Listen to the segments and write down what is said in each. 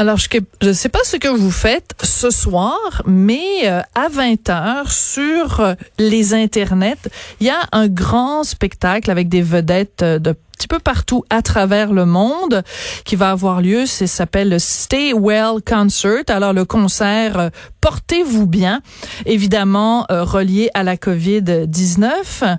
Alors, je ne sais pas ce que vous faites ce soir, mais euh, à 20h sur euh, les internets, il y a un grand spectacle avec des vedettes euh, de petit peu partout à travers le monde qui va avoir lieu. Ça s'appelle le Stay Well Concert. Alors le concert Portez-vous bien, évidemment relié à la COVID-19.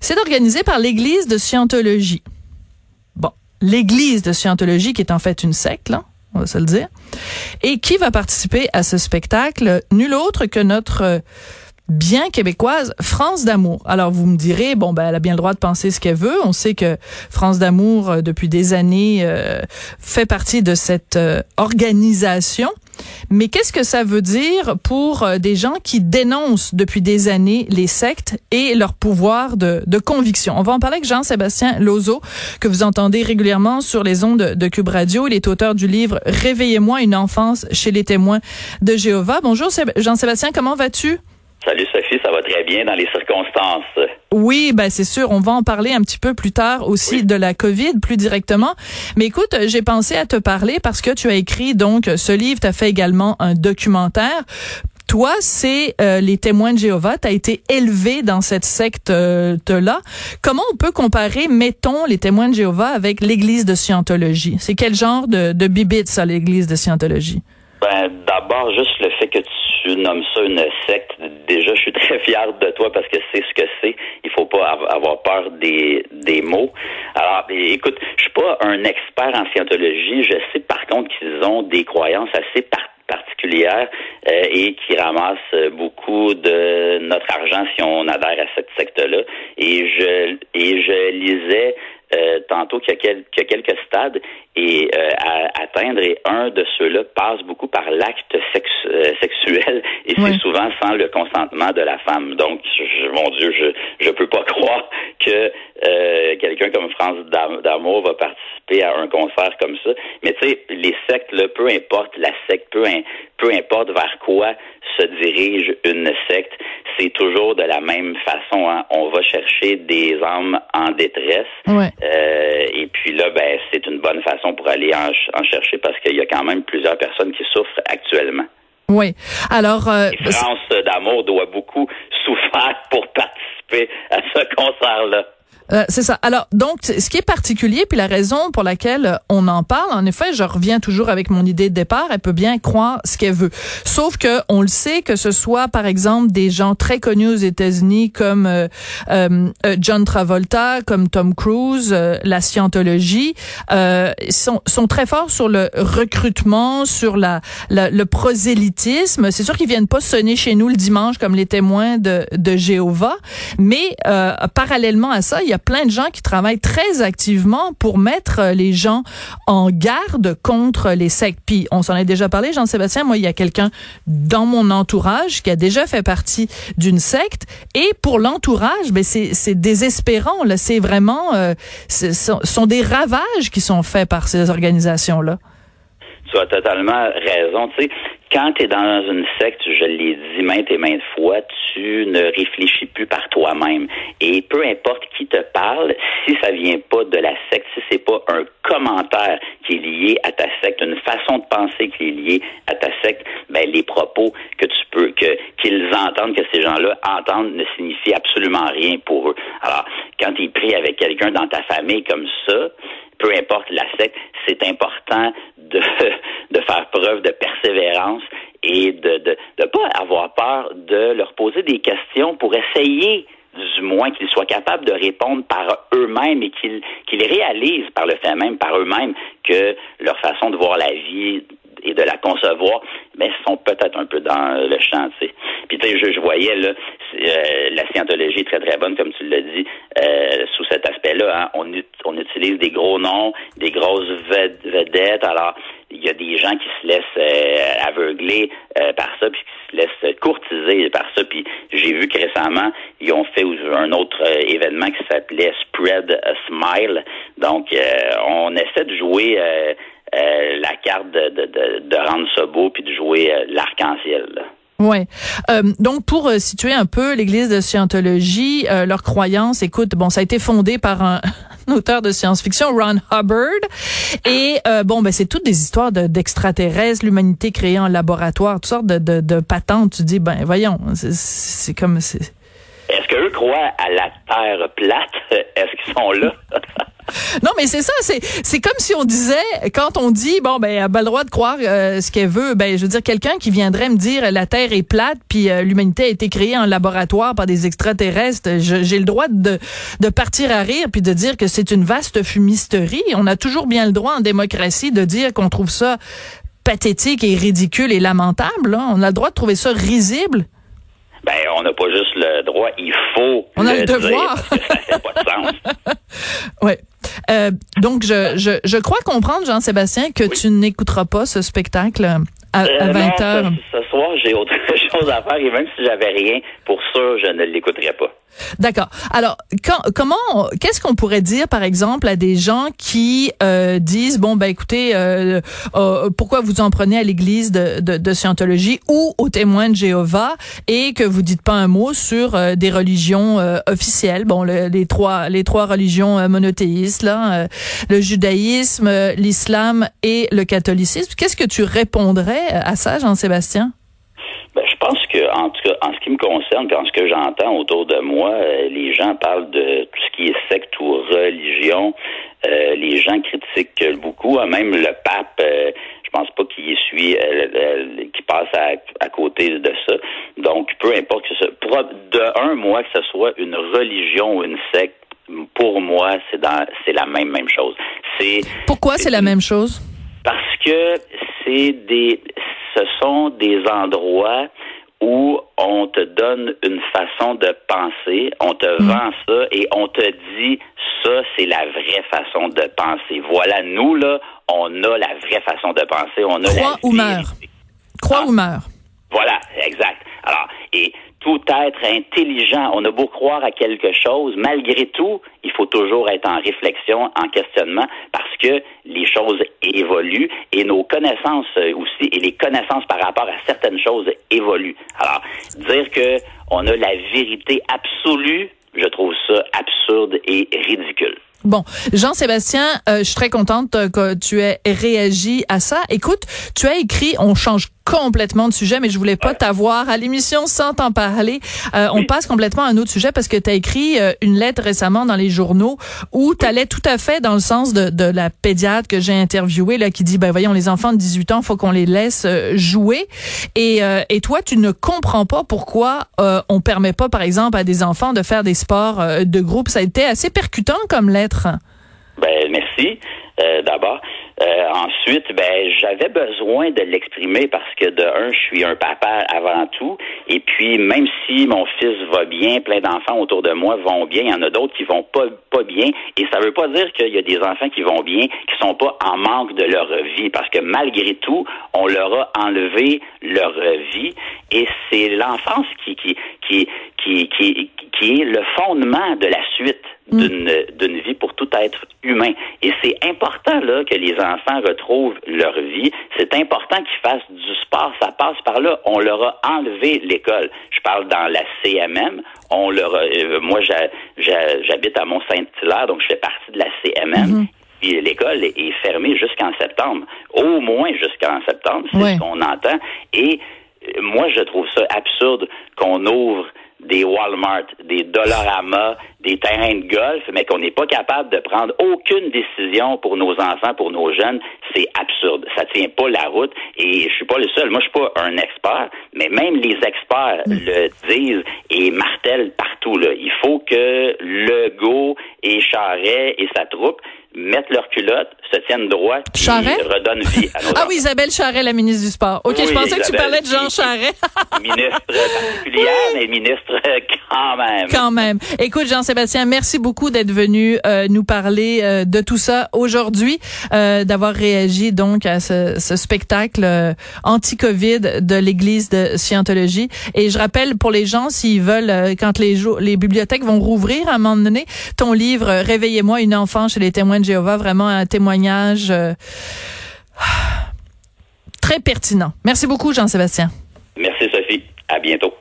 C'est organisé par l'Église de Scientologie. Bon, l'Église de Scientologie qui est en fait une secte, là on va se le dire. Et qui va participer à ce spectacle? Nul autre que notre euh, bien québécoise France d'amour. Alors vous me direz bon ben elle a bien le droit de penser ce qu'elle veut. On sait que France d'amour euh, depuis des années euh, fait partie de cette organisation. Mais qu'est-ce que ça veut dire pour euh, des gens qui dénoncent depuis des années les sectes et leur pouvoir de, de conviction? On va en parler avec Jean-Sébastien Lozo, que vous entendez régulièrement sur les ondes de Cube Radio. Il est auteur du livre Réveillez-moi une enfance chez les témoins de Jéhovah. Bonjour Jean-Sébastien, comment vas-tu? Salut Sophie, ça va très bien dans les circonstances. Oui, ben c'est sûr, on va en parler un petit peu plus tard aussi de la Covid plus directement. Mais écoute, j'ai pensé à te parler parce que tu as écrit donc ce livre, tu as fait également un documentaire. Toi, c'est euh, les témoins de Jéhovah. Tu as été élevé dans cette secte-là. Comment on peut comparer, mettons, les témoins de Jéhovah avec l'Église de Scientologie? C'est quel genre de, de bibite, ça, l'Église de Scientologie? Ben, d'abord, juste le fait que tu nommes ça une secte, déjà, je suis très fier de toi parce que c'est ce que c'est. Il faut pas avoir peur des, des mots. Alors, écoute, je suis pas un expert en scientologie. Je sais par contre qu'ils ont des croyances assez particulières euh, et qui ramassent beaucoup de notre argent si on adhère à cette secte-là. Et je et je lisais euh, tantôt qu'il y, a quelques stades et euh, à atteindre et un de ceux-là passe beaucoup par l'acte euh, sexuel et c'est souvent sans le consentement de la femme. Donc, mon Dieu, je je peux pas croire que quelqu'un comme France d'amour va participer à un concert comme ça. Mais tu sais, les sectes, là, peu importe la secte, peu, peu importe vers quoi se dirige une secte, c'est toujours de la même façon. Hein. On va chercher des âmes en détresse. Euh, et puis là, ben, c'est une bonne façon pour aller en, chercher parce qu'il y a quand même plusieurs personnes qui souffrent actuellement. Oui. Alors, euh, France d'amour doit beaucoup souffrir pour participer à ce concert-là. Euh, c'est ça. Alors, donc, ce qui est particulier, puis la raison pour laquelle euh, on en parle, en effet, je reviens toujours avec mon idée de départ, elle peut bien croire ce qu'elle veut. Sauf que on le sait que ce soit, par exemple, des gens très connus aux États-Unis comme euh, John Travolta, comme Tom Cruise, la scientologie, sont, sont très forts sur le recrutement, sur la, le prosélytisme. C'est sûr qu'ils viennent pas sonner chez nous le dimanche comme les témoins de, de Jéhovah, mais parallèlement à ça, il y a plein de gens qui travaillent très activement pour mettre euh, les gens en garde contre les sectes. Puis on s'en est déjà parlé, Jean-Sébastien. Moi, il y a quelqu'un dans mon entourage qui a déjà fait partie d'une secte. Et pour l'entourage, ben c'est désespérant. Là, c'est vraiment, euh, ce sont des ravages qui sont faits par ces organisations là. Tu as totalement raison. Tu sais, quand tu es dans une secte, je l'ai dit maintes et maintes fois, tu ne réfléchis plus par toi-même. Et peu importe qui te parle, si ça vient pas de la secte, si c'est pas un commentaire qui est lié à ta secte, une façon de penser qui est liée à ta secte, ben les propos que tu peux que qu'ils entendent, que ces gens-là entendent, ne signifient absolument rien pour eux. Alors, quand tu pris avec quelqu'un dans ta famille comme ça, peu importe la secte, c'est important de, de faire preuve de et de ne de, pas avoir peur de leur poser des questions pour essayer du moins qu'ils soient capables de répondre par eux-mêmes et qu'ils qu'ils réalisent par le fait même, par eux-mêmes, que leur façon de voir la vie et de la concevoir, mais sont peut-être un peu dans le champ, tu sais. Puis tu sais, je, je, voyais là, euh, la scientologie est très très bonne, comme tu l'as dit, euh, sous cet aspect-là. Hein. On, on utilise des gros noms, des grosses vedettes. Alors, il y a des gens qui se laissent euh, aveugler euh, par ça, puis qui se laissent courtiser par ça. Puis j'ai vu que récemment, ils ont fait un autre euh, événement qui s'appelait Spread a Smile. Donc, on essaie de jouer la carte de, de, de, rendre ça beau, puis de jouer l'arc-en-ciel. Ouais. Donc pour situer un peu l'Église de Scientologie, euh, leur croyance, écoute, bon, ça a été fondé par un, auteur de science-fiction, Ron Hubbard. Et euh, bon, ben c'est toutes des histoires d'extraterrestres, l'humanité créée en laboratoire, toutes sortes de, de, de patentes. Tu dis, ben voyons, c'est comme... Est-ce qu'eux croient à la Terre plate? Est-ce qu'ils sont là? Non, mais c'est ça, c'est c'est comme si on disait quand on dit bon ben elle a pas le droit de croire euh, ce qu'elle veut, ben je veux dire quelqu'un qui viendrait me dire la Terre est plate puis euh, l'humanité a été créée en laboratoire par des extraterrestres, j'ai le droit de de partir à rire puis de dire que c'est une vaste fumisterie. On a toujours bien le droit en démocratie de dire qu'on trouve ça pathétique et ridicule et lamentable. Hein. On a le droit de trouver ça risible. Ben, on n'a pas juste le droit, il faut. On a le devoir. Dire, ça fait pas de sens. ouais. Euh, donc, je, je, je crois comprendre, Jean-Sébastien, que tu n'écouteras pas ce spectacle à, à 20 euh, heures. Ce, ce, soir, j'ai autre à faire et même si j'avais rien, pour ça, je ne l'écouterais pas. D'accord. Alors, comment, qu'est-ce qu'on pourrait dire, par exemple, à des gens qui euh, disent, bon, ben écoutez, euh, euh, pourquoi vous en prenez à l'Église de, de, de, Scientologie ou aux témoins de Jéhovah et que vous dites pas un mot sur euh, des religions euh, officielles, bon, le, les trois, les trois religions monothéistes, là, le judaïsme, l'islam et le catholicisme. Qu'est-ce que tu répondrais à ça, Jean-Sébastien? Ben, je pense que, en tout cas, en ce qui me concerne, en ce que j'entends autour de moi, euh, les gens parlent de tout ce qui est secte ou religion. Euh, les gens critiquent beaucoup, hein, même le pape. Euh, je pense pas qu'il suit, qui passe à, côté de ça. Donc, peu importe que ce, pour de un mois que ce soit une religion ou une secte, pour moi, c'est dans, c'est la même même chose. C'est pourquoi c'est la même chose? Parce que c'est des, ce sont des endroits où on te donne une façon de penser, on te mm. vend ça et on te dit ça, c'est la vraie façon de penser. Voilà, nous, là, on a la vraie façon de penser. On a Crois ou meurs. Crois ah. ou meurs. Voilà, exact. Alors, et tout être intelligent, on a beau croire à quelque chose, malgré tout, il faut toujours être en réflexion, en questionnement, parce que les choses évoluent et nos connaissances aussi, et les connaissances par rapport à certaines choses évoluent. Alors, dire que on a la vérité absolue, je trouve ça absurde et ridicule. Bon, Jean-Sébastien, euh, je suis très contente que tu aies réagi à ça. Écoute, tu as écrit, on change complètement de sujet, mais je voulais pas t'avoir à l'émission sans t'en parler. Euh, on passe complètement à un autre sujet parce que tu as écrit euh, une lettre récemment dans les journaux où tu allais tout à fait dans le sens de, de la pédiatre que j'ai interviewée là qui dit ben voyons les enfants de 18 ans, faut qu'on les laisse euh, jouer et, et toi tu ne comprends pas pourquoi on permet pas par exemple à des enfants de faire des sports de groupe. Ça a été assez percutant comme lettre. Ben merci d'abord. Euh, ensuite, ben j'avais besoin de l'exprimer parce que de un, je suis un papa avant tout, et puis même si mon fils va bien, plein d'enfants autour de moi vont bien, il y en a d'autres qui vont pas pas bien, et ça veut pas dire qu'il y a des enfants qui vont bien, qui sont pas en manque de leur vie, parce que malgré tout, on leur a enlevé leur vie, et c'est l'enfance qui qui qui qui qui qui est le fondement de la suite mm. d'une d'une vie pour tout être humain. Et c'est important là que les enfants retrouvent leur vie. C'est important qu'ils fassent du sport. Ça passe par là. On leur a enlevé l'école. Je parle dans la CMM. On leur euh, moi, j'habite à Mont-Saint-Hilaire, donc je fais partie de la CMM. Mm-hmm. l'école est fermée jusqu'en septembre. Au moins jusqu'en septembre, c'est ce qu'on entend. Et euh, moi, je trouve ça absurde qu'on ouvre des Walmart, des Dollarama, des terrains de golf, mais qu'on n'est pas capable de prendre aucune décision pour nos enfants, pour nos jeunes, c'est absurde. Ça tient pas la route. Et je suis pas le seul. Moi, je suis pas un expert, mais même les experts mm. le disent et martèlent partout. Là. Il faut que Legault et Charret et sa troupe mettent leur culotte, se tiennent droit, puis Charret? redonnent vie à nos Ah oui, Isabelle Charret, la ministre du Sport. OK, Oui, je pensais que tu parlais de Jean Charret. ministre particulière, mais ministre quand même. Quand même. Écoute, Jean-Sébastien, merci beaucoup d'être venu euh, nous parler euh, de tout ça aujourd'hui, euh, d'avoir réagi donc à ce, ce spectacle euh, anti-Covid de l'Église de Scientologie. Et je rappelle pour les gens, s'ils veulent, euh, quand les, les bibliothèques vont rouvrir à un moment donné, ton livre euh, Réveillez-moi une enfant chez les de Jéhovah, vraiment un témoignage euh, très pertinent. Merci beaucoup, Jean-Sébastien. Merci Sophie. À bientôt.